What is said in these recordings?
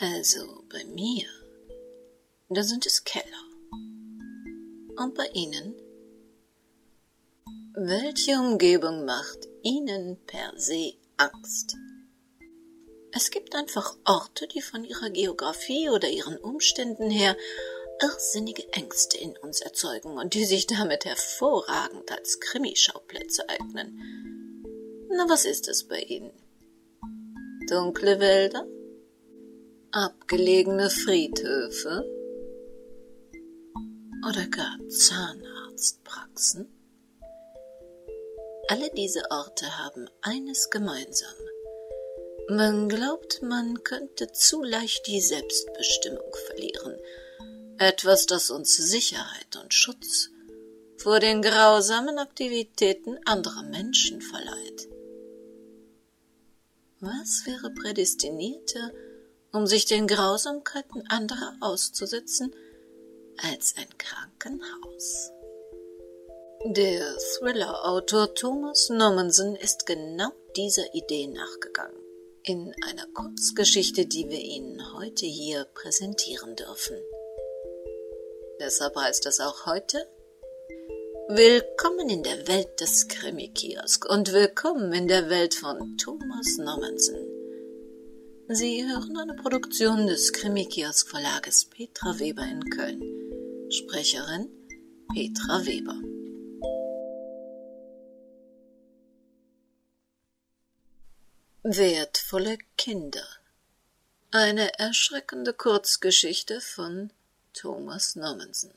Also bei mir, da sind es Keller. Und bei Ihnen? Welche Umgebung macht Ihnen per se Angst? Es gibt einfach Orte, die von ihrer Geografie oder ihren Umständen her irrsinnige Ängste in uns erzeugen und die sich damit hervorragend als Krimischauplätze eignen. Na, was ist es bei Ihnen? Dunkle Wälder? Abgelegene Friedhöfe oder gar Zahnarztpraxen? Alle diese Orte haben eines gemeinsam. Man glaubt, man könnte zu leicht die Selbstbestimmung verlieren, etwas, das uns Sicherheit und Schutz vor den grausamen Aktivitäten anderer Menschen verleiht. Was wäre prädestinierter, um sich den Grausamkeiten anderer auszusetzen, als ein Krankenhaus. Der Thriller-Autor Thomas Nommensen ist genau dieser Idee nachgegangen. In einer Kurzgeschichte, die wir Ihnen heute hier präsentieren dürfen. Deshalb heißt es auch heute Willkommen in der Welt des Krimi-Kiosk und willkommen in der Welt von Thomas Nommensen. Sie hören eine Produktion des Krimi-Kiosk Verlages Petra Weber in Köln. Sprecherin Petra Weber. Wertvolle Kinder. Eine erschreckende Kurzgeschichte von Thomas Nommensen.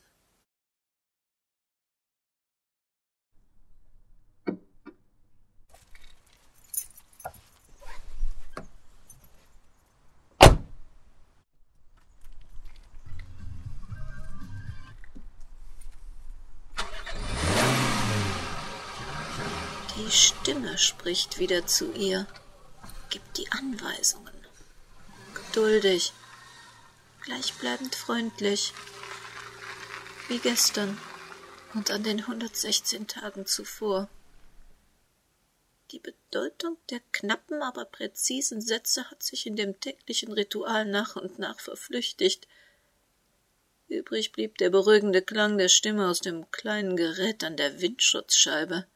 Stimme spricht wieder zu ihr, gibt die Anweisungen. Geduldig, gleichbleibend freundlich, wie gestern und an den 116 Tagen zuvor. Die Bedeutung der knappen, aber präzisen Sätze hat sich in dem täglichen Ritual nach und nach verflüchtigt. Übrig blieb der beruhigende Klang der Stimme aus dem kleinen Gerät an der Windschutzscheibe.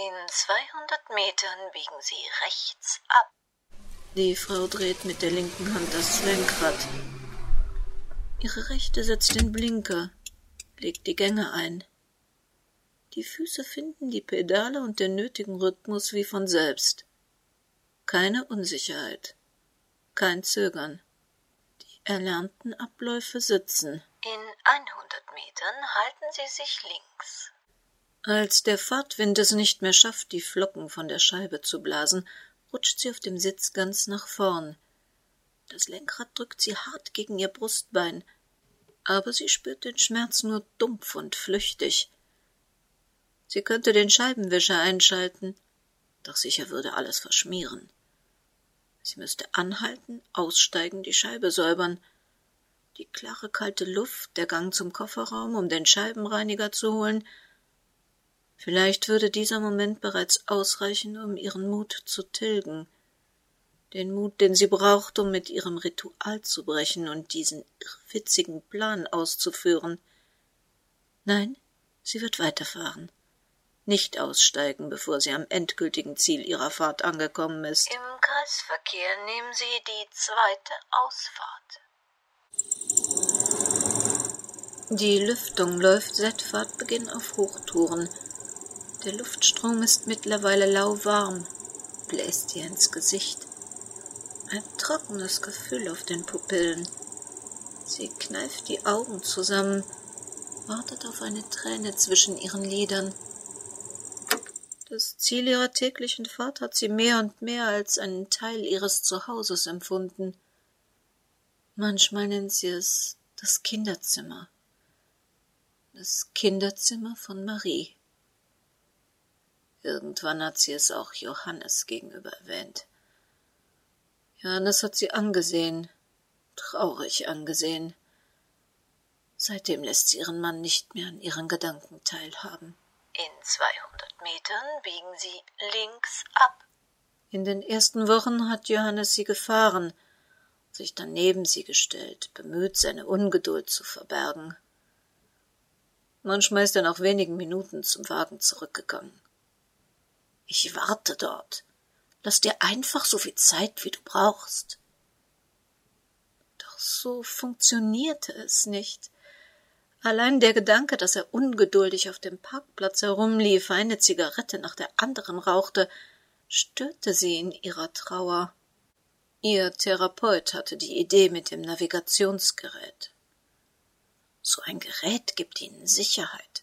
In 200 Metern biegen Sie rechts ab. Die Frau dreht mit der linken Hand das Lenkrad. Ihre rechte setzt den Blinker, legt die Gänge ein. Die Füße finden die Pedale und den nötigen Rhythmus wie von selbst. Keine Unsicherheit, kein Zögern. Die erlernten Abläufe sitzen. In 100 Metern halten Sie sich links. Als der Fahrtwind es nicht mehr schafft, die Flocken von der Scheibe zu blasen, rutscht sie auf dem Sitz ganz nach vorn. Das Lenkrad drückt sie hart gegen ihr Brustbein, aber sie spürt den Schmerz nur dumpf und flüchtig. Sie könnte den Scheibenwischer einschalten, doch sicher würde alles verschmieren. Sie müsste anhalten, aussteigen, die Scheibe säubern. Die klare kalte Luft, der Gang zum Kofferraum, um den Scheibenreiniger zu holen, Vielleicht würde dieser Moment bereits ausreichen, um ihren Mut zu tilgen, den Mut, den sie braucht, um mit ihrem Ritual zu brechen und diesen irrwitzigen Plan auszuführen. Nein, sie wird weiterfahren, nicht aussteigen, bevor sie am endgültigen Ziel ihrer Fahrt angekommen ist. Im Kreisverkehr nehmen Sie die zweite Ausfahrt. Die Lüftung läuft seit Fahrtbeginn auf Hochtouren, der Luftstrom ist mittlerweile lauwarm, bläst ihr ins Gesicht. Ein trockenes Gefühl auf den Pupillen. Sie kneift die Augen zusammen, wartet auf eine Träne zwischen ihren Lidern. Das Ziel ihrer täglichen Fahrt hat sie mehr und mehr als einen Teil ihres Zuhauses empfunden. Manchmal nennt sie es das Kinderzimmer. Das Kinderzimmer von Marie. Irgendwann hat sie es auch Johannes gegenüber erwähnt. Johannes hat sie angesehen, traurig angesehen. Seitdem lässt sie ihren Mann nicht mehr an ihren Gedanken teilhaben. In 200 Metern biegen Sie links ab. In den ersten Wochen hat Johannes sie gefahren, sich dann neben sie gestellt, bemüht, seine Ungeduld zu verbergen. Manchmal ist er nach wenigen Minuten zum Wagen zurückgegangen. Ich warte dort. Lass dir einfach so viel Zeit, wie du brauchst. Doch so funktionierte es nicht. Allein der Gedanke, dass er ungeduldig auf dem Parkplatz herumlief, eine Zigarette nach der anderen rauchte, störte sie in ihrer Trauer. Ihr Therapeut hatte die Idee mit dem Navigationsgerät. So ein Gerät gibt ihnen Sicherheit,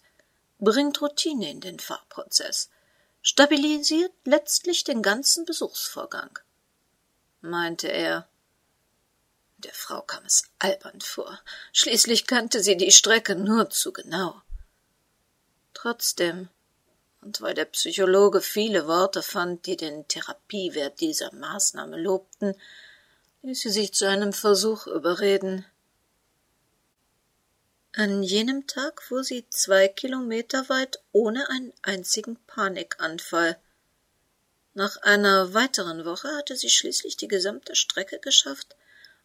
bringt Routine in den Fahrprozess, stabilisiert letztlich den ganzen Besuchsvorgang, meinte er. Der Frau kam es albern vor. Schließlich kannte sie die Strecke nur zu genau. Trotzdem, und weil der Psychologe viele Worte fand, die den Therapiewert dieser Maßnahme lobten, ließ sie sich zu einem Versuch überreden. An jenem Tag fuhr sie zwei Kilometer weit ohne einen einzigen Panikanfall. Nach einer weiteren Woche hatte sie schließlich die gesamte Strecke geschafft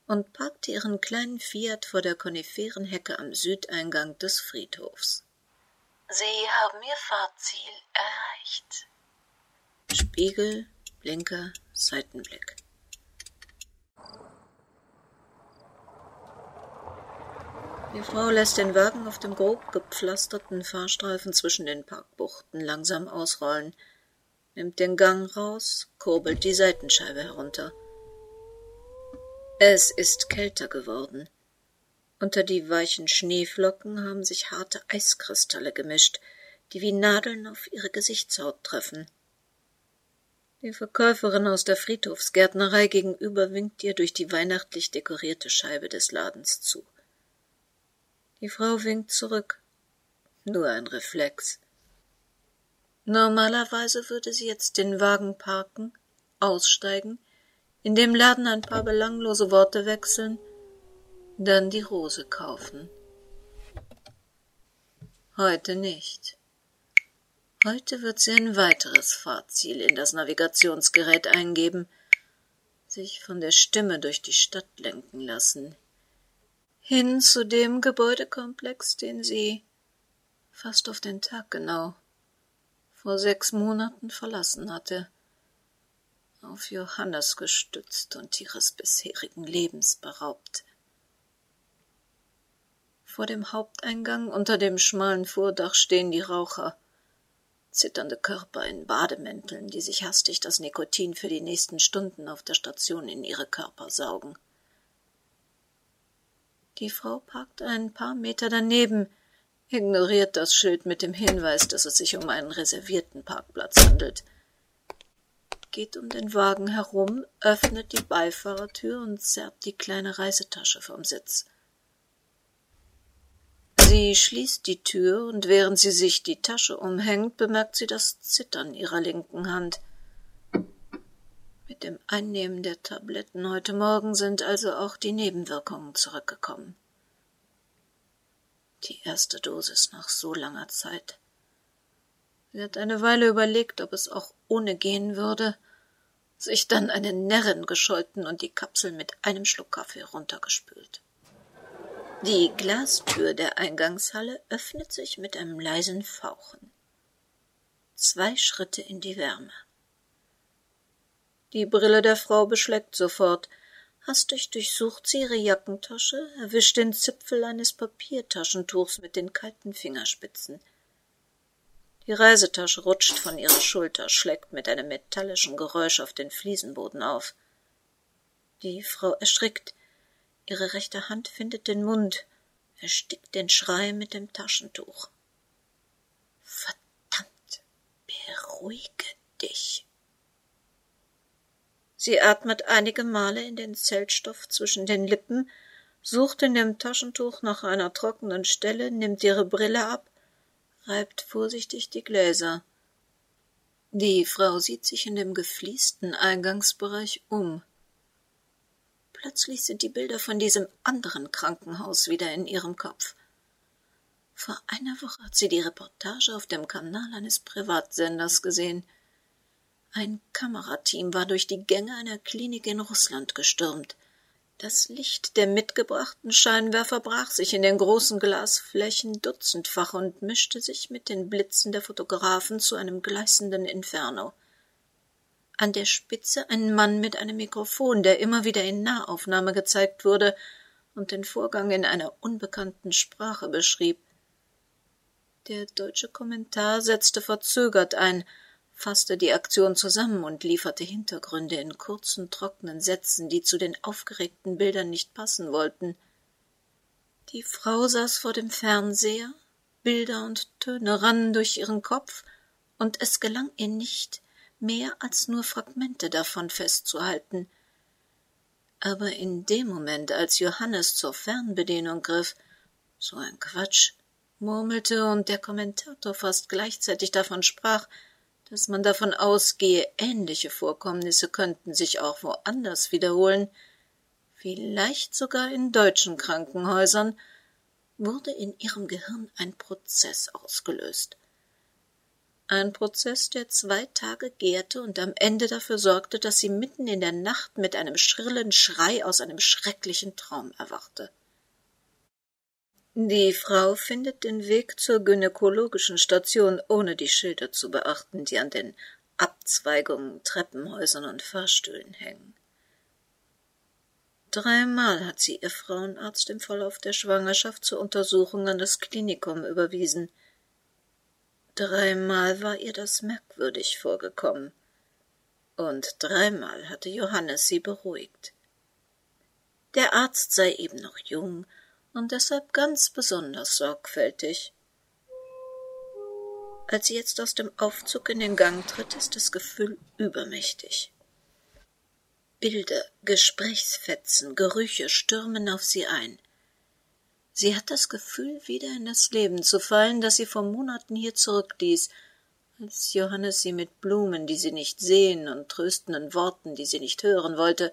und parkte ihren kleinen Fiat vor der Koniferenhecke am Südeingang des Friedhofs. Sie haben Ihr Fahrziel erreicht. Spiegel, Blinker, Seitenblick. Die Frau lässt den Wagen auf dem grob gepflasterten Fahrstreifen zwischen den Parkbuchten langsam ausrollen, nimmt den Gang raus, kurbelt die Seitenscheibe herunter. Es ist kälter geworden. Unter die weichen Schneeflocken haben sich harte Eiskristalle gemischt, die wie Nadeln auf ihre Gesichtshaut treffen. Die Verkäuferin aus der Friedhofsgärtnerei gegenüber winkt ihr durch die weihnachtlich dekorierte Scheibe des Ladens zu. Die Frau winkt zurück. Nur ein Reflex. Normalerweise würde sie jetzt den Wagen parken, aussteigen, in dem Laden ein paar belanglose Worte wechseln, dann die Rose kaufen. Heute nicht. Heute wird sie ein weiteres Fahrziel in das Navigationsgerät eingeben, sich von der Stimme durch die Stadt lenken lassen, hin zu dem Gebäudekomplex, den sie fast auf den Tag genau vor sechs Monaten verlassen hatte, auf Johannes gestützt und ihres bisherigen Lebens beraubt. Vor dem Haupteingang unter dem schmalen Vordach stehen die Raucher, zitternde Körper in Bademänteln, die sich hastig das Nikotin für die nächsten Stunden auf der Station in ihre Körper saugen. Die Frau parkt ein paar Meter daneben, ignoriert das Schild mit dem Hinweis, dass es sich um einen reservierten Parkplatz handelt, geht um den Wagen herum, öffnet die Beifahrertür und zerrt die kleine Reisetasche vom Sitz. Sie schließt die Tür, und während sie sich die Tasche umhängt, bemerkt sie das Zittern ihrer linken Hand. Mit dem Einnehmen der Tabletten heute Morgen sind also auch die Nebenwirkungen zurückgekommen. Die erste Dosis nach so langer Zeit. Sie hat eine Weile überlegt, ob es auch ohne gehen würde, sich dann eine Närrin gescholten und die Kapsel mit einem Schluck Kaffee runtergespült. Die Glastür der Eingangshalle öffnet sich mit einem leisen Fauchen. Zwei Schritte in die Wärme. Die Brille der Frau beschlägt sofort. Hastig durchsucht sie ihre Jackentasche, erwischt den Zipfel eines Papiertaschentuchs mit den kalten Fingerspitzen. Die Reisetasche rutscht von ihrer Schulter, schlägt mit einem metallischen Geräusch auf den Fliesenboden auf. Die Frau erschrickt. Ihre rechte Hand findet den Mund, erstickt den Schrei mit dem Taschentuch. Verdammt, beruhige dich. Sie atmet einige Male in den Zeltstoff zwischen den Lippen, sucht in dem Taschentuch nach einer trockenen Stelle, nimmt ihre Brille ab, reibt vorsichtig die Gläser. Die Frau sieht sich in dem gefliesten Eingangsbereich um. Plötzlich sind die Bilder von diesem anderen Krankenhaus wieder in ihrem Kopf. Vor einer Woche hat sie die Reportage auf dem Kanal eines Privatsenders gesehen – ein Kamerateam war durch die Gänge einer Klinik in Russland gestürmt. Das Licht der mitgebrachten Scheinwerfer brach sich in den großen Glasflächen dutzendfach und mischte sich mit den Blitzen der Fotografen zu einem gleißenden Inferno. An der Spitze ein Mann mit einem Mikrofon, der immer wieder in Nahaufnahme gezeigt wurde und den Vorgang in einer unbekannten Sprache beschrieb. Der deutsche Kommentar setzte verzögert ein, fasste die Aktion zusammen und lieferte Hintergründe in kurzen, trockenen Sätzen, die zu den aufgeregten Bildern nicht passen wollten. Die Frau saß vor dem Fernseher, Bilder und Töne rannen durch ihren Kopf, und es gelang ihr nicht, mehr als nur Fragmente davon festzuhalten. Aber in dem Moment, als Johannes zur Fernbedienung griff, so ein Quatsch, murmelte und der Kommentator fast gleichzeitig davon sprach, dass man davon ausgehe, ähnliche Vorkommnisse könnten sich auch woanders wiederholen, vielleicht sogar in deutschen Krankenhäusern, wurde in ihrem Gehirn ein Prozess ausgelöst. Ein Prozess, der zwei Tage gärte und am Ende dafür sorgte, dass sie mitten in der Nacht mit einem schrillen Schrei aus einem schrecklichen Traum erwachte. Die Frau findet den Weg zur gynäkologischen Station, ohne die Schilder zu beachten, die an den Abzweigungen, Treppenhäusern und Fahrstühlen hängen. Dreimal hat sie ihr Frauenarzt im Verlauf der Schwangerschaft zur Untersuchung an das Klinikum überwiesen. Dreimal war ihr das merkwürdig vorgekommen. Und dreimal hatte Johannes sie beruhigt. Der Arzt sei eben noch jung und deshalb ganz besonders sorgfältig. Als sie jetzt aus dem Aufzug in den Gang tritt, ist das Gefühl übermächtig. Bilder, Gesprächsfetzen, Gerüche stürmen auf sie ein. Sie hat das Gefühl, wieder in das Leben zu fallen, das sie vor Monaten hier zurückließ, als Johannes sie mit Blumen, die sie nicht sehen, und tröstenden Worten, die sie nicht hören wollte,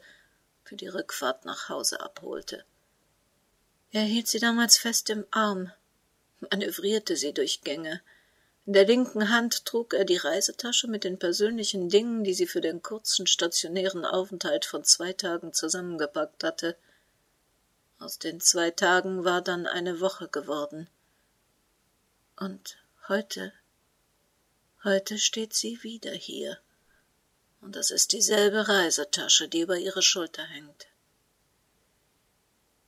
für die Rückfahrt nach Hause abholte. Er hielt sie damals fest im Arm, manövrierte sie durch Gänge. In der linken Hand trug er die Reisetasche mit den persönlichen Dingen, die sie für den kurzen stationären Aufenthalt von zwei Tagen zusammengepackt hatte. Aus den zwei Tagen war dann eine Woche geworden. Und heute, heute steht sie wieder hier. Und das ist dieselbe Reisetasche, die über ihre Schulter hängt.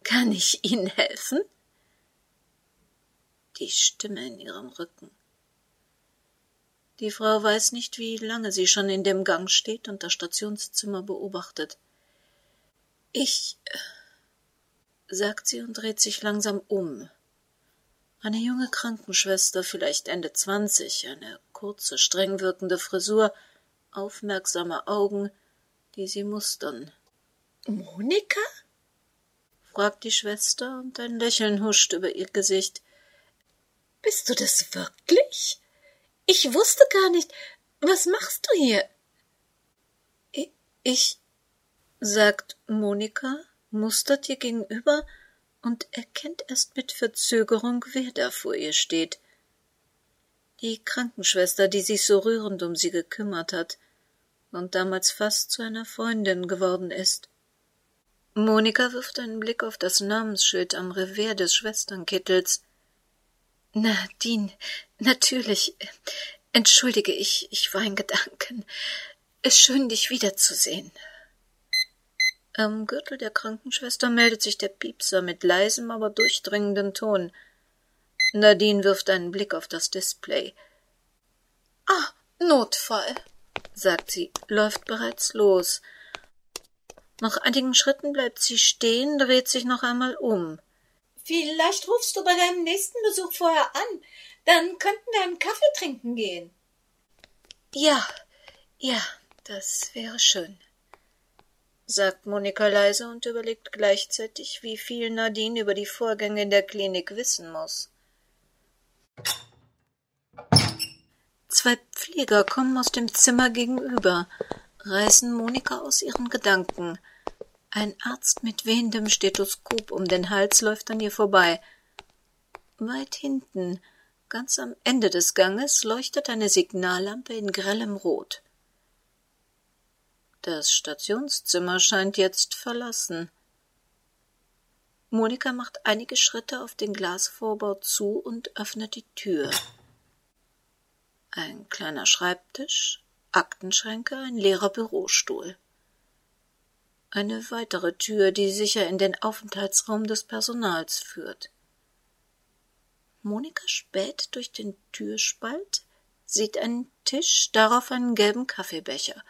Kann ich Ihnen helfen? Die Stimme in ihrem Rücken. Die Frau weiß nicht, wie lange sie schon in dem Gang steht und das Stationszimmer beobachtet. Ich, äh, sagt sie und dreht sich langsam um. Eine junge Krankenschwester, vielleicht Ende zwanzig, eine kurze, streng wirkende Frisur, aufmerksame Augen, die sie mustern. Monika? Fragt die Schwester, und ein Lächeln huscht über ihr Gesicht. Bist du das wirklich? Ich wusste gar nicht. Was machst du hier? Ich, sagt Monika, mustert ihr gegenüber und erkennt erst mit Verzögerung, wer da vor ihr steht. Die Krankenschwester, die sich so rührend um sie gekümmert hat und damals fast zu einer Freundin geworden ist. Monika wirft einen Blick auf das Namensschild am Revers des Schwesternkittels. Nadine, natürlich. Entschuldige, ich, ich war in Gedanken. Es ist schön, dich wiederzusehen. Am Gürtel der Krankenschwester meldet sich der Piepser mit leisem, aber durchdringenden Ton. Nadine wirft einen Blick auf das Display. Ah, Notfall, sagt sie, läuft bereits los. Nach einigen Schritten bleibt sie stehen, dreht sich noch einmal um. Vielleicht rufst du bei deinem nächsten Besuch vorher an. Dann könnten wir einen Kaffee trinken gehen. Ja, ja, das wäre schön, sagt Monika leise und überlegt gleichzeitig, wie viel Nadine über die Vorgänge in der Klinik wissen muss. Zwei Pfleger kommen aus dem Zimmer gegenüber reißen Monika aus ihren Gedanken. Ein Arzt mit wehendem Stethoskop um den Hals läuft an ihr vorbei. Weit hinten, ganz am Ende des Ganges, leuchtet eine Signallampe in grellem Rot. Das Stationszimmer scheint jetzt verlassen. Monika macht einige Schritte auf den Glasvorbau zu und öffnet die Tür. Ein kleiner Schreibtisch, Aktenschränke, ein leerer Bürostuhl. Eine weitere Tür, die sicher in den Aufenthaltsraum des Personals führt. Monika späht durch den Türspalt, sieht einen Tisch, darauf einen gelben Kaffeebecher,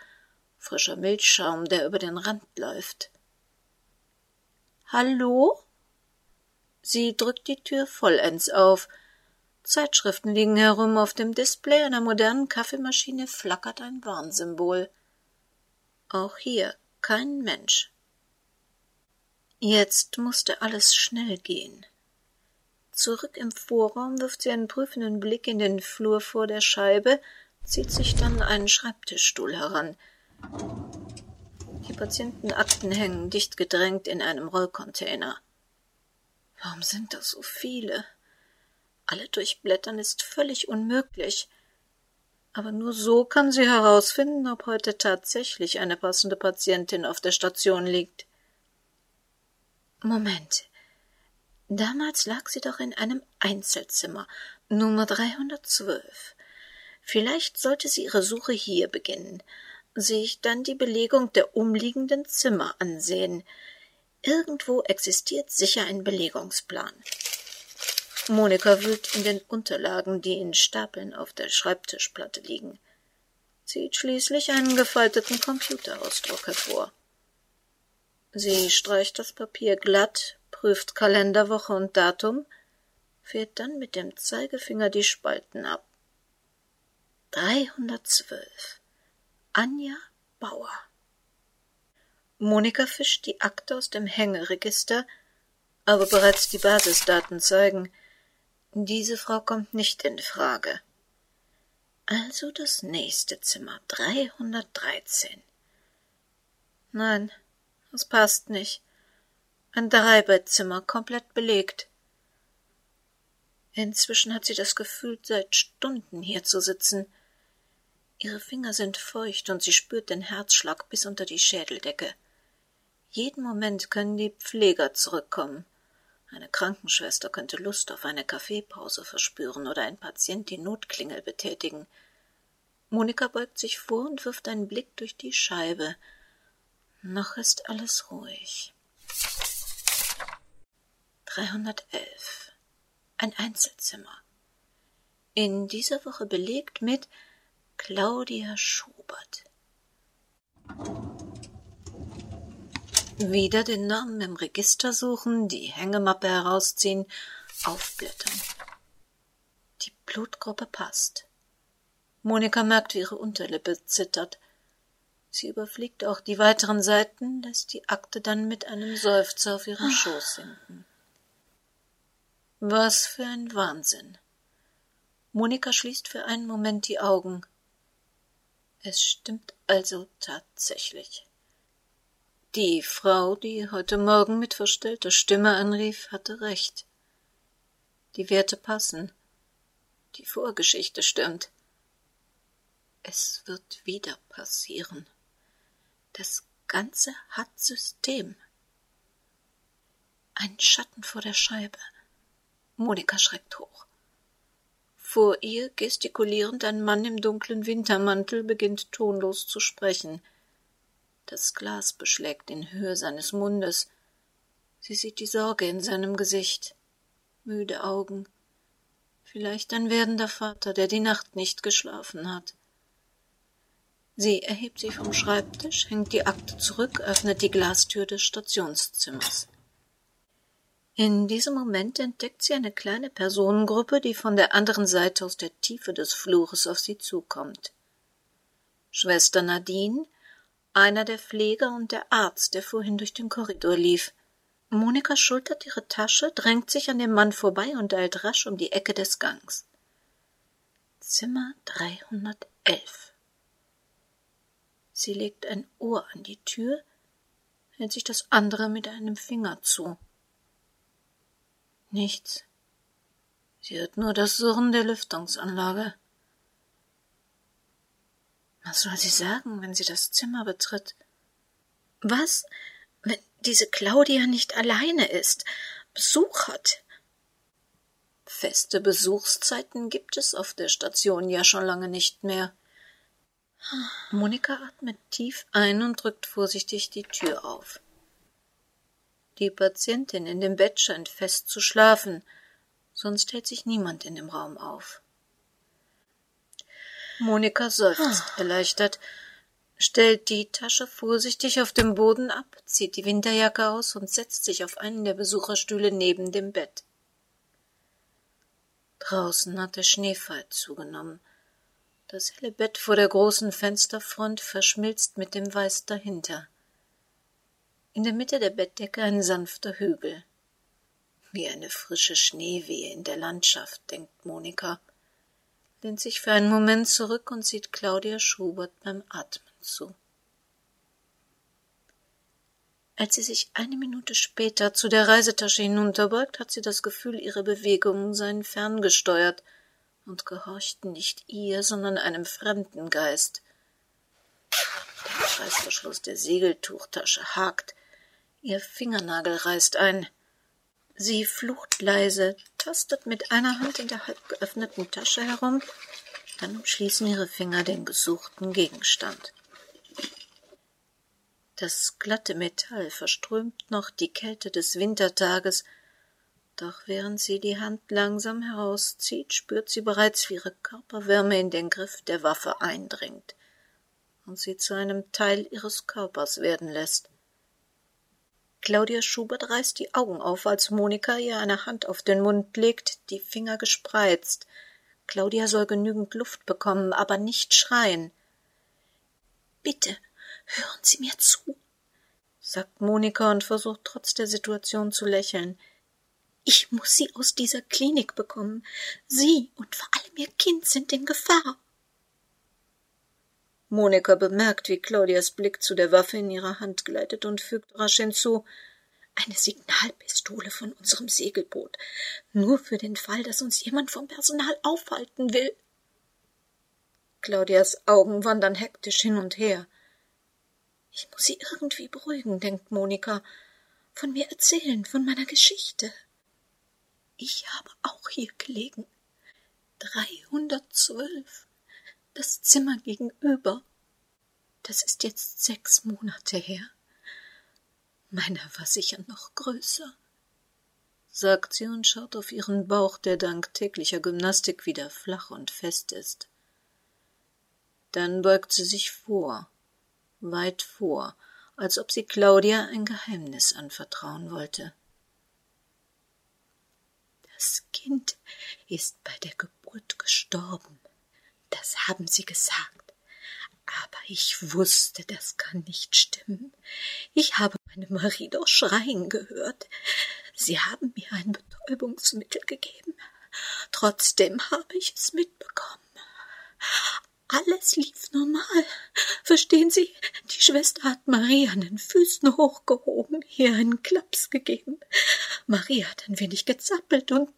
frischer Milchschaum, der über den Rand läuft. Hallo? Sie drückt die Tür vollends auf. Zeitschriften liegen herum, auf dem Display einer modernen Kaffeemaschine flackert ein Warnsymbol. Auch hier kein Mensch. Jetzt musste alles schnell gehen. Zurück im Vorraum wirft sie einen prüfenden Blick in den Flur vor der Scheibe, zieht sich dann einen Schreibtischstuhl heran. Die Patientenakten hängen dicht gedrängt in einem Rollcontainer. Warum sind das so viele? Alle durchblättern ist völlig unmöglich. Aber nur so kann sie herausfinden, ob heute tatsächlich eine passende Patientin auf der Station liegt. Moment. Damals lag sie doch in einem Einzelzimmer, Nummer 312. Vielleicht sollte sie ihre Suche hier beginnen, sich dann die Belegung der umliegenden Zimmer ansehen. Irgendwo existiert sicher ein Belegungsplan. Monika wühlt in den Unterlagen, die in Stapeln auf der Schreibtischplatte liegen, zieht schließlich einen gefalteten Computerausdruck hervor. Sie streicht das Papier glatt, prüft Kalenderwoche und Datum, fährt dann mit dem Zeigefinger die Spalten ab. 312. Anja Bauer. Monika fischt die Akte aus dem Hängeregister, aber bereits die Basisdaten zeigen, diese Frau kommt nicht in Frage. Also das nächste Zimmer, 313. Nein, das passt nicht. Ein Dreibettzimmer, komplett belegt. Inzwischen hat sie das Gefühl, seit Stunden hier zu sitzen. Ihre Finger sind feucht und sie spürt den Herzschlag bis unter die Schädeldecke. Jeden Moment können die Pfleger zurückkommen. Eine Krankenschwester könnte Lust auf eine Kaffeepause verspüren oder ein Patient die Notklingel betätigen. Monika beugt sich vor und wirft einen Blick durch die Scheibe. Noch ist alles ruhig. 311. Ein Einzelzimmer. In dieser Woche belegt mit Claudia Schubert. Wieder den Namen im Register suchen, die Hängemappe herausziehen, aufblättern. Die Blutgruppe passt. Monika merkt, wie ihre Unterlippe zittert. Sie überfliegt auch die weiteren Seiten, lässt die Akte dann mit einem Seufzer auf ihren Schoß sinken. Was für ein Wahnsinn. Monika schließt für einen Moment die Augen. Es stimmt also tatsächlich. Die Frau, die heute Morgen mit verstellter Stimme anrief, hatte recht. Die Werte passen. Die Vorgeschichte stimmt. Es wird wieder passieren. Das Ganze hat System. Ein Schatten vor der Scheibe. Monika schreckt hoch. Vor ihr, gestikulierend, ein Mann im dunklen Wintermantel beginnt tonlos zu sprechen – das Glas beschlägt in Höhe seines Mundes. Sie sieht die Sorge in seinem Gesicht. Müde Augen. Vielleicht ein werdender Vater, der die Nacht nicht geschlafen hat. Sie erhebt sich vom Schreibtisch, hängt die Akte zurück, öffnet die Glastür des Stationszimmers. In diesem Moment entdeckt sie eine kleine Personengruppe, die von der anderen Seite aus der Tiefe des Flures auf sie zukommt. Schwester Nadine, einer der Pfleger und der Arzt, der vorhin durch den Korridor lief. Monika schultert ihre Tasche, drängt sich an dem Mann vorbei und eilt rasch um die Ecke des Gangs. Zimmer 311. Sie legt ein Ohr an die Tür, hält sich das andere mit einem Finger zu. Nichts. Sie hört nur das Surren der Lüftungsanlage. Was soll sie sagen, wenn sie das Zimmer betritt? Was, wenn diese Claudia nicht alleine ist Besuch hat. Feste Besuchszeiten gibt es auf der Station ja schon lange nicht mehr. Monika atmet tief ein und drückt vorsichtig die Tür auf. Die Patientin in dem Bett scheint fest zu schlafen, sonst hält sich niemand in dem Raum auf. Monika seufzt erleichtert, stellt die Tasche vorsichtig auf dem Boden ab, zieht die Winterjacke aus und setzt sich auf einen der Besucherstühle neben dem Bett. Draußen hat der Schneefall zugenommen. Das helle Bett vor der großen Fensterfront verschmilzt mit dem Weiß dahinter. In der Mitte der Bettdecke ein sanfter Hügel. Wie eine frische Schneewehe in der Landschaft, denkt Monika, lehnt sich für einen Moment zurück und sieht Claudia Schubert beim Atmen zu. Als sie sich eine Minute später zu der Reisetasche hinunterbeugt, hat sie das Gefühl, ihre Bewegungen seien ferngesteuert und gehorchten nicht ihr, sondern einem fremden Geist. Der Reißverschluss der Segeltuchtasche hakt, ihr Fingernagel reißt ein. Sie flucht leise, tastet mit einer Hand in der halb geöffneten Tasche herum, dann umschließen ihre Finger den gesuchten Gegenstand. Das glatte Metall verströmt noch die Kälte des Wintertages, doch während sie die Hand langsam herauszieht, spürt sie bereits, wie ihre Körperwärme in den Griff der Waffe eindringt und sie zu einem Teil ihres Körpers werden lässt. Claudia Schubert reißt die Augen auf, als Monika ihr eine Hand auf den Mund legt, die Finger gespreizt. Claudia soll genügend Luft bekommen, aber nicht schreien. Bitte, Hören Sie mir zu, sagt Monika und versucht trotz der Situation zu lächeln. Ich muss Sie aus dieser Klinik bekommen. Sie und vor allem Ihr Kind sind in Gefahr. Monika bemerkt, wie Claudias Blick zu der Waffe in ihrer Hand gleitet und fügt rasch hinzu eine Signalpistole von unserem Segelboot, nur für den Fall, dass uns jemand vom Personal aufhalten will. Claudias Augen wandern hektisch hin und her. Ich muss sie irgendwie beruhigen, denkt Monika, von mir erzählen, von meiner Geschichte. Ich habe auch hier gelegen. Dreihundertzwölf. Das Zimmer gegenüber. Das ist jetzt sechs Monate her. Meiner war sicher noch größer, sagt sie und schaut auf ihren Bauch, der dank täglicher Gymnastik wieder flach und fest ist. Dann beugt sie sich vor weit vor, als ob sie Claudia ein Geheimnis anvertrauen wollte. Das Kind ist bei der Geburt gestorben. Das haben sie gesagt. Aber ich wusste, das kann nicht stimmen. Ich habe meine Marie doch schreien gehört. Sie haben mir ein Betäubungsmittel gegeben. Trotzdem habe ich es mitbekommen. Alles lief normal. Verstehen Sie, die Schwester hat Maria an den Füßen hochgehoben, ihr einen Klaps gegeben. Maria hat ein wenig gezappelt und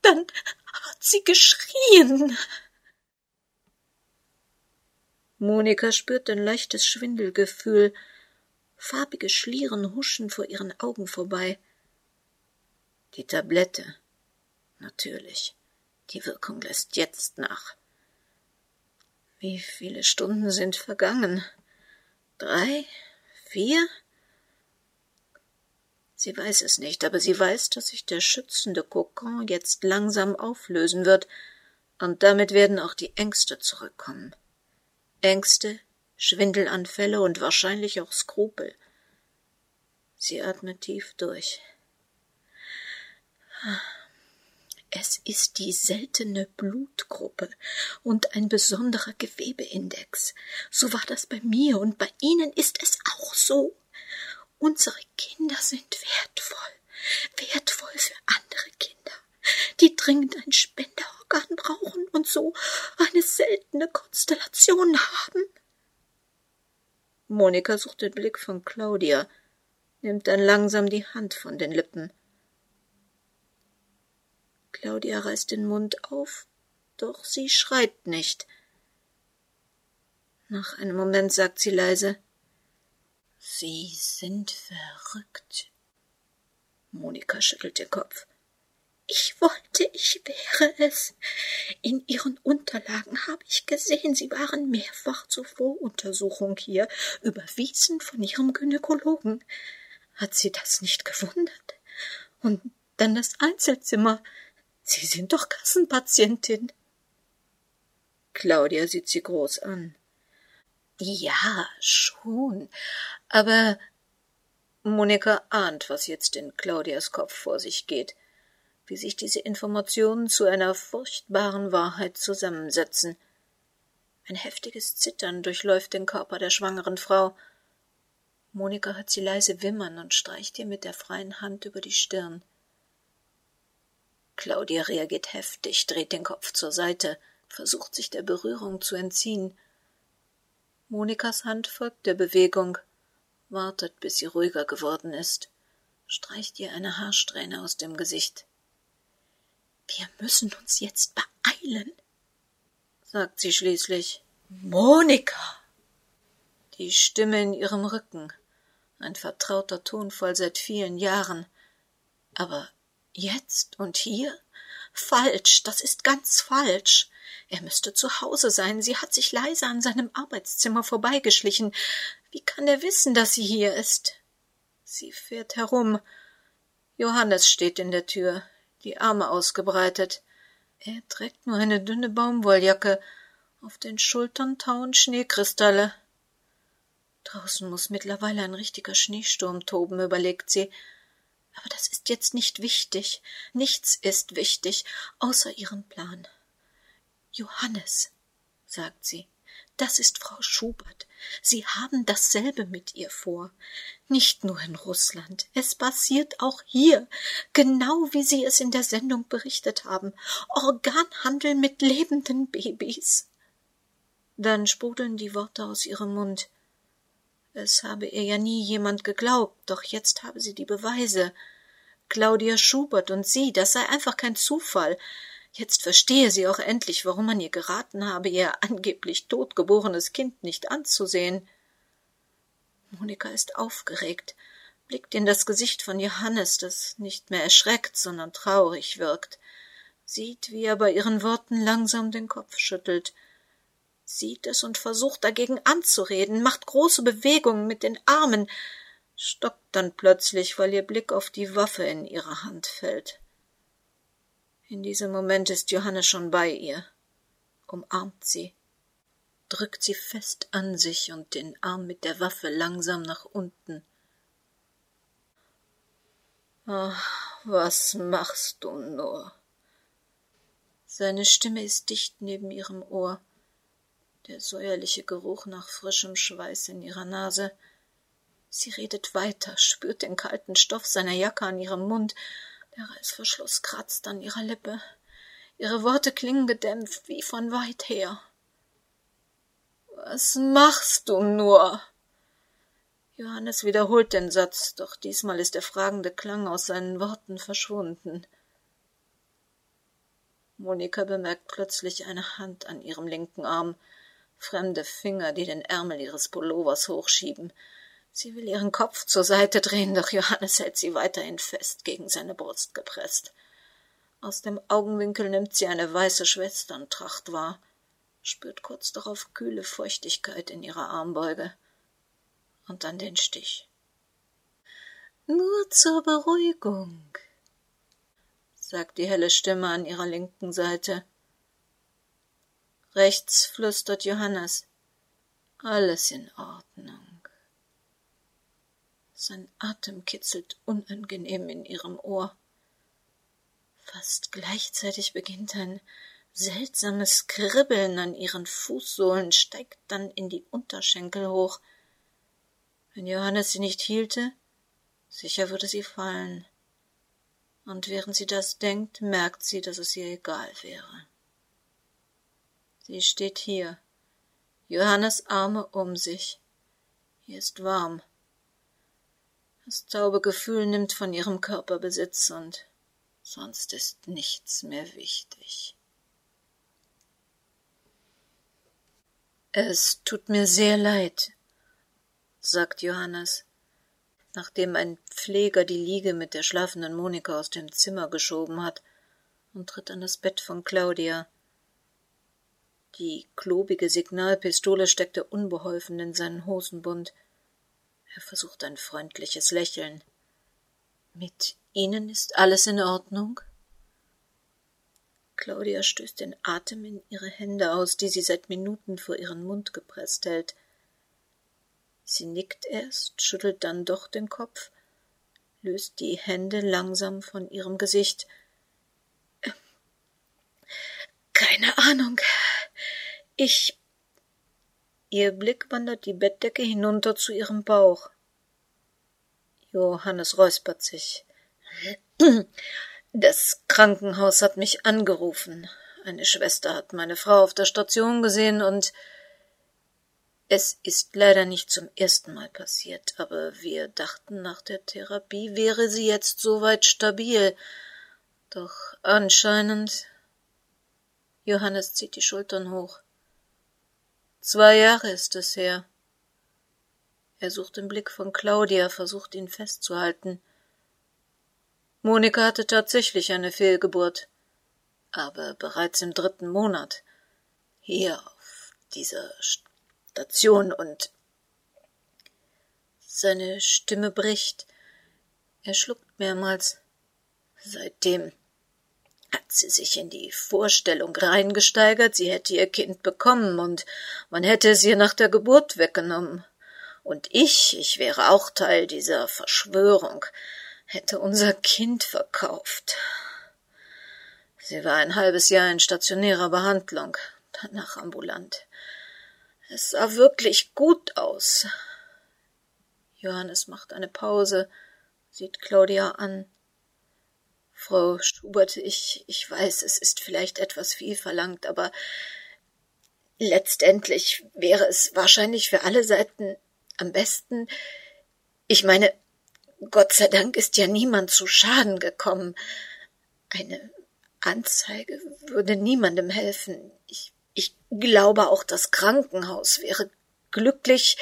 dann hat sie geschrien. Monika spürt ein leichtes Schwindelgefühl. Farbige Schlieren huschen vor ihren Augen vorbei. Die Tablette. Natürlich. Die Wirkung lässt jetzt nach. Wie viele Stunden sind vergangen? Drei? Vier? Sie weiß es nicht, aber sie weiß, dass sich der schützende Kokon jetzt langsam auflösen wird, und damit werden auch die Ängste zurückkommen. Ängste, Schwindelanfälle und wahrscheinlich auch Skrupel. Sie atmet tief durch. Es ist die seltene Blutgruppe und ein besonderer Gewebeindex. So war das bei mir und bei Ihnen ist es auch so. Unsere Kinder sind wertvoll, wertvoll für andere Kinder, die dringend ein Spenderorgan brauchen und so eine seltene Konstellation haben. Monika sucht den Blick von Claudia, nimmt dann langsam die Hand von den Lippen. Claudia reißt den Mund auf, doch sie schreit nicht. Nach einem Moment sagt sie leise Sie sind verrückt. Monika schüttelt den Kopf. Ich wollte, ich wäre es. In Ihren Unterlagen habe ich gesehen, Sie waren mehrfach zur Voruntersuchung hier, überwiesen von Ihrem Gynäkologen. Hat Sie das nicht gewundert? Und dann das Einzelzimmer. Sie sind doch Kassenpatientin. Claudia sieht sie groß an. Ja, schon. Aber Monika ahnt, was jetzt in Claudias Kopf vor sich geht, wie sich diese Informationen zu einer furchtbaren Wahrheit zusammensetzen. Ein heftiges Zittern durchläuft den Körper der schwangeren Frau. Monika hört sie leise wimmern und streicht ihr mit der freien Hand über die Stirn. Claudia reagiert heftig, dreht den Kopf zur Seite, versucht sich der Berührung zu entziehen. Monikas Hand folgt der Bewegung, wartet, bis sie ruhiger geworden ist, streicht ihr eine Haarsträhne aus dem Gesicht. Wir müssen uns jetzt beeilen, sagt sie schließlich. Monika! Die Stimme in ihrem Rücken, ein vertrauter Tonfall seit vielen Jahren. Aber jetzt und hier? Falsch, das ist ganz falsch. Er müsste zu Hause sein. Sie hat sich leise an seinem Arbeitszimmer vorbeigeschlichen. Wie kann er wissen, dass sie hier ist? Sie fährt herum. Johannes steht in der Tür, die Arme ausgebreitet. Er trägt nur eine dünne Baumwolljacke. Auf den Schultern tauen Schneekristalle. Draußen muss mittlerweile ein richtiger Schneesturm toben, überlegt sie. Aber das ist jetzt nicht wichtig. Nichts ist wichtig, außer ihrem Plan. Johannes, sagt sie, das ist Frau Schubert. Sie haben dasselbe mit ihr vor. Nicht nur in Russland. Es passiert auch hier, genau wie Sie es in der Sendung berichtet haben. Organhandel mit lebenden Babys. Dann sprudeln die Worte aus ihrem Mund. Es habe ihr ja nie jemand geglaubt, doch jetzt habe sie die Beweise. Claudia Schubert und sie, das sei einfach kein Zufall. Jetzt verstehe sie auch endlich, warum man ihr geraten habe, ihr angeblich totgeborenes Kind nicht anzusehen. Monika ist aufgeregt, blickt in das Gesicht von Johannes, das nicht mehr erschreckt, sondern traurig wirkt, sieht, wie er bei ihren Worten langsam den Kopf schüttelt, sieht es und versucht dagegen anzureden, macht große Bewegungen mit den Armen, stockt dann plötzlich, weil ihr Blick auf die Waffe in ihrer Hand fällt. In diesem Moment ist Johannes schon bei ihr, umarmt sie, drückt sie fest an sich und den Arm mit der Waffe langsam nach unten. Ach, was machst du nur? Seine Stimme ist dicht neben ihrem Ohr, der säuerliche Geruch nach frischem Schweiß in ihrer Nase. Sie redet weiter, spürt den kalten Stoff seiner Jacke an ihrem Mund, der Reißverschluss kratzt an ihrer Lippe. Ihre Worte klingen gedämpft wie von weit her. Was machst du nur? Johannes wiederholt den Satz, doch diesmal ist der fragende Klang aus seinen Worten verschwunden. Monika bemerkt plötzlich eine Hand an ihrem linken Arm, fremde Finger, die den Ärmel ihres Pullovers hochschieben. Sie will ihren Kopf zur Seite drehen, doch Johannes hält sie weiterhin fest gegen seine Brust gepresst. Aus dem Augenwinkel nimmt sie eine weiße Schwesterntracht wahr, spürt kurz darauf kühle Feuchtigkeit in ihrer Armbeuge und dann den Stich. Nur zur Beruhigung, sagt die helle Stimme an ihrer linken Seite. Rechts flüstert Johannes. Alles in Ordnung. Sein Atem kitzelt unangenehm in ihrem Ohr. Fast gleichzeitig beginnt ein seltsames Kribbeln an ihren Fußsohlen, steigt dann in die Unterschenkel hoch. Wenn Johannes sie nicht hielte, sicher würde sie fallen. Und während sie das denkt, merkt sie, dass es ihr egal wäre. Sie steht hier, Johannes Arme um sich. Hier ist warm. Das taube Gefühl nimmt von ihrem Körper Besitz und sonst ist nichts mehr wichtig. Es tut mir sehr leid, sagt Johannes. nachdem ein Pfleger die Liege mit der schlafenden Monika aus dem Zimmer geschoben hat, und tritt an das Bett von Claudia. Die klobige Signalpistole steckt er unbeholfen in seinen Hosenbund. Er versucht ein freundliches Lächeln. Mit Ihnen ist alles in Ordnung? Claudia stößt den Atem in ihre Hände aus, die sie seit Minuten vor ihren Mund gepresst hält. Sie nickt erst, schüttelt dann doch den Kopf, löst die Hände langsam von ihrem Gesicht. Keine Ahnung. Ich. Ihr Blick wandert die Bettdecke hinunter zu ihrem Bauch. Johannes räuspert sich. Das Krankenhaus hat mich angerufen. Eine Schwester hat meine Frau auf der Station gesehen und es ist leider nicht zum ersten Mal passiert, aber wir dachten, nach der Therapie wäre sie jetzt soweit stabil. Doch anscheinend. Johannes zieht die Schultern hoch. Zwei Jahre ist es her. Er sucht den Blick von Claudia, versucht ihn festzuhalten. Monika hatte tatsächlich eine Fehlgeburt, aber bereits im dritten Monat. Hier auf dieser Station und seine Stimme bricht. Er schluckt mehrmals. Seitdem hat sie sich in die Vorstellung reingesteigert, sie hätte ihr Kind bekommen und man hätte es ihr nach der Geburt weggenommen. Und ich, ich wäre auch Teil dieser Verschwörung hätte unser Kind verkauft. Sie war ein halbes Jahr in stationärer Behandlung, danach ambulant. Es sah wirklich gut aus. Johannes macht eine Pause, sieht Claudia an. Frau Schubert, ich, ich weiß, es ist vielleicht etwas viel verlangt, aber letztendlich wäre es wahrscheinlich für alle Seiten am besten. Ich meine, Gott sei Dank ist ja niemand zu Schaden gekommen. Eine Anzeige würde niemandem helfen. Ich, ich glaube auch das Krankenhaus wäre glücklich.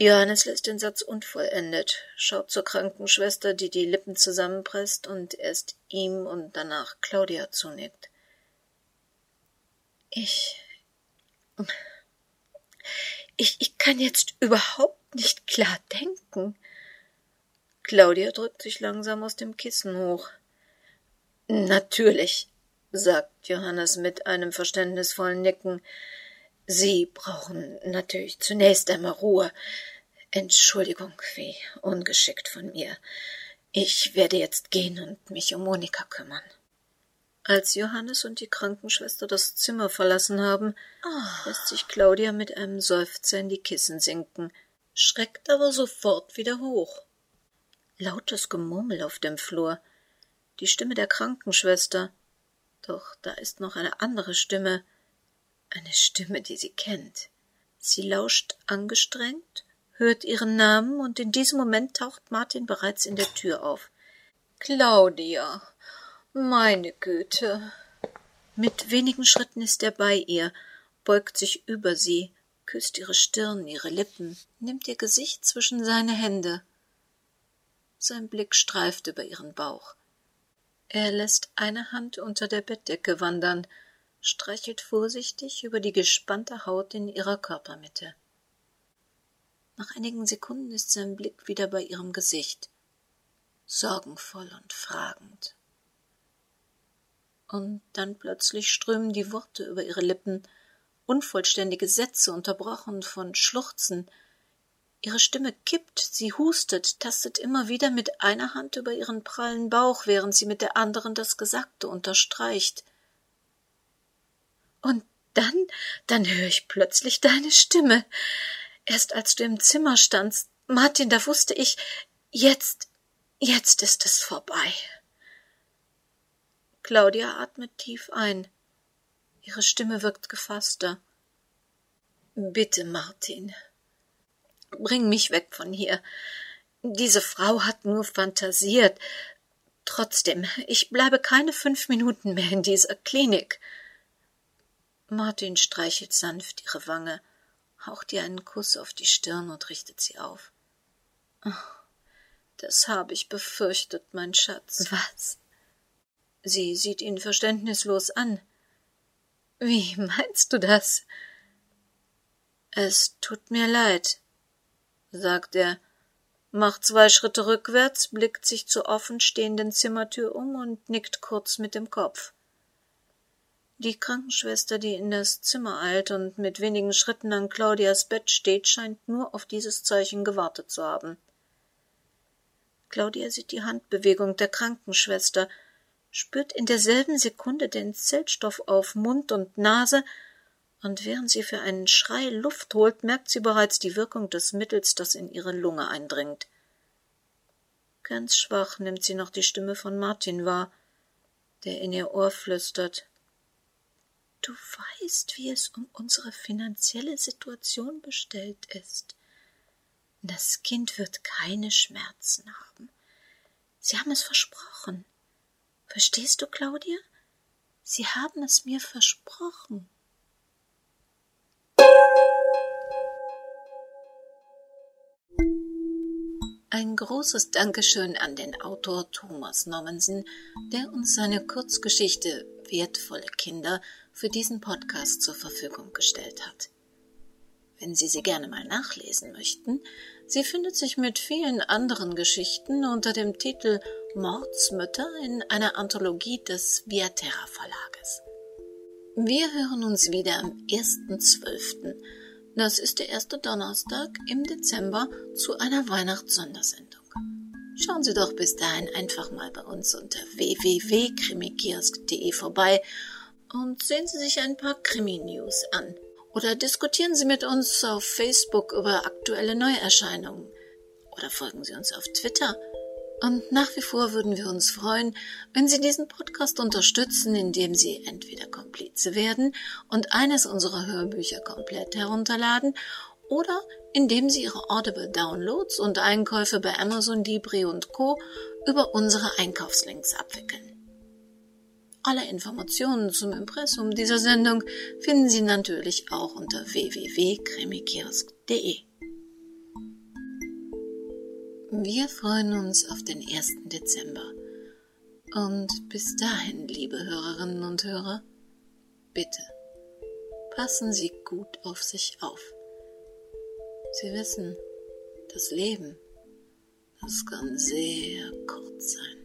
Johannes lässt den Satz unvollendet, schaut zur Krankenschwester, die die Lippen zusammenpresst und erst ihm und danach Claudia zunickt. Ich. Ich, ich kann jetzt überhaupt nicht klar denken. Claudia drückt sich langsam aus dem Kissen hoch. Natürlich, sagt Johannes mit einem verständnisvollen Nicken. Sie brauchen natürlich zunächst einmal Ruhe. Entschuldigung, wie ungeschickt von mir. Ich werde jetzt gehen und mich um Monika kümmern. Als Johannes und die Krankenschwester das Zimmer verlassen haben, oh. lässt sich Claudia mit einem Seufzer in die Kissen sinken, schreckt aber sofort wieder hoch. Lautes Gemurmel auf dem Flur. Die Stimme der Krankenschwester. Doch da ist noch eine andere Stimme. Eine Stimme, die sie kennt. Sie lauscht angestrengt, hört ihren Namen und in diesem Moment taucht Martin bereits in der Tür auf. Claudia. Meine Güte. Mit wenigen Schritten ist er bei ihr, beugt sich über sie, küsst ihre Stirn, ihre Lippen, nimmt ihr Gesicht zwischen seine Hände. Sein Blick streift über ihren Bauch. Er lässt eine Hand unter der Bettdecke wandern, streichelt vorsichtig über die gespannte Haut in ihrer Körpermitte. Nach einigen Sekunden ist sein Blick wieder bei ihrem Gesicht, sorgenvoll und fragend. Und dann plötzlich strömen die Worte über ihre Lippen, unvollständige Sätze unterbrochen von Schluchzen, Ihre Stimme kippt, sie hustet, tastet immer wieder mit einer Hand über ihren prallen Bauch, während sie mit der anderen das Gesagte unterstreicht. Und dann, dann höre ich plötzlich deine Stimme. Erst als du im Zimmer standst, Martin, da wusste ich, jetzt, jetzt ist es vorbei. Claudia atmet tief ein. Ihre Stimme wirkt gefasster. Bitte, Martin, Bring mich weg von hier. Diese Frau hat nur fantasiert. Trotzdem, ich bleibe keine fünf Minuten mehr in dieser Klinik. Martin streichelt sanft ihre Wange, haucht ihr einen Kuss auf die Stirn und richtet sie auf. Ach, Das habe ich befürchtet, mein Schatz. Was? Sie sieht ihn verständnislos an. Wie meinst du das? Es tut mir leid, sagt er, macht zwei Schritte rückwärts, blickt sich zur offenstehenden Zimmertür um und nickt kurz mit dem Kopf. Die Krankenschwester, die in das Zimmer eilt und mit wenigen Schritten an Claudias Bett steht, scheint nur auf dieses Zeichen gewartet zu haben. Claudia sieht die Handbewegung der Krankenschwester, spürt in derselben Sekunde den Zeltstoff auf Mund und Nase, und während sie für einen Schrei Luft holt, merkt sie bereits die Wirkung des Mittels, das in ihre Lunge eindringt. Ganz schwach nimmt sie noch die Stimme von Martin wahr, der in ihr Ohr flüstert. Du weißt, wie es um unsere finanzielle Situation bestellt ist. Das Kind wird keine Schmerzen haben. Sie haben es versprochen. Verstehst du, Claudia? Sie haben es mir versprochen. Ein großes Dankeschön an den Autor Thomas Nommensen, der uns seine Kurzgeschichte Wertvolle Kinder für diesen Podcast zur Verfügung gestellt hat. Wenn Sie sie gerne mal nachlesen möchten, sie findet sich mit vielen anderen Geschichten unter dem Titel Mordsmütter in einer Anthologie des Viaterra Verlages. Wir hören uns wieder am 1.12. Das ist der erste Donnerstag im Dezember zu einer Weihnachtssondersendung. Schauen Sie doch bis dahin einfach mal bei uns unter www.krimikiosk.de vorbei und sehen Sie sich ein paar Krimi-News an. Oder diskutieren Sie mit uns auf Facebook über aktuelle Neuerscheinungen. Oder folgen Sie uns auf Twitter. Und nach wie vor würden wir uns freuen, wenn Sie diesen Podcast unterstützen, indem Sie entweder Komplize werden und eines unserer Hörbücher komplett herunterladen oder indem Sie Ihre Audible Downloads und Einkäufe bei Amazon, Libre und Co. über unsere Einkaufslinks abwickeln. Alle Informationen zum Impressum dieser Sendung finden Sie natürlich auch unter www.krimikiosk.de. Wir freuen uns auf den 1. Dezember. Und bis dahin, liebe Hörerinnen und Hörer, bitte passen Sie gut auf sich auf. Sie wissen, das Leben, das kann sehr kurz sein.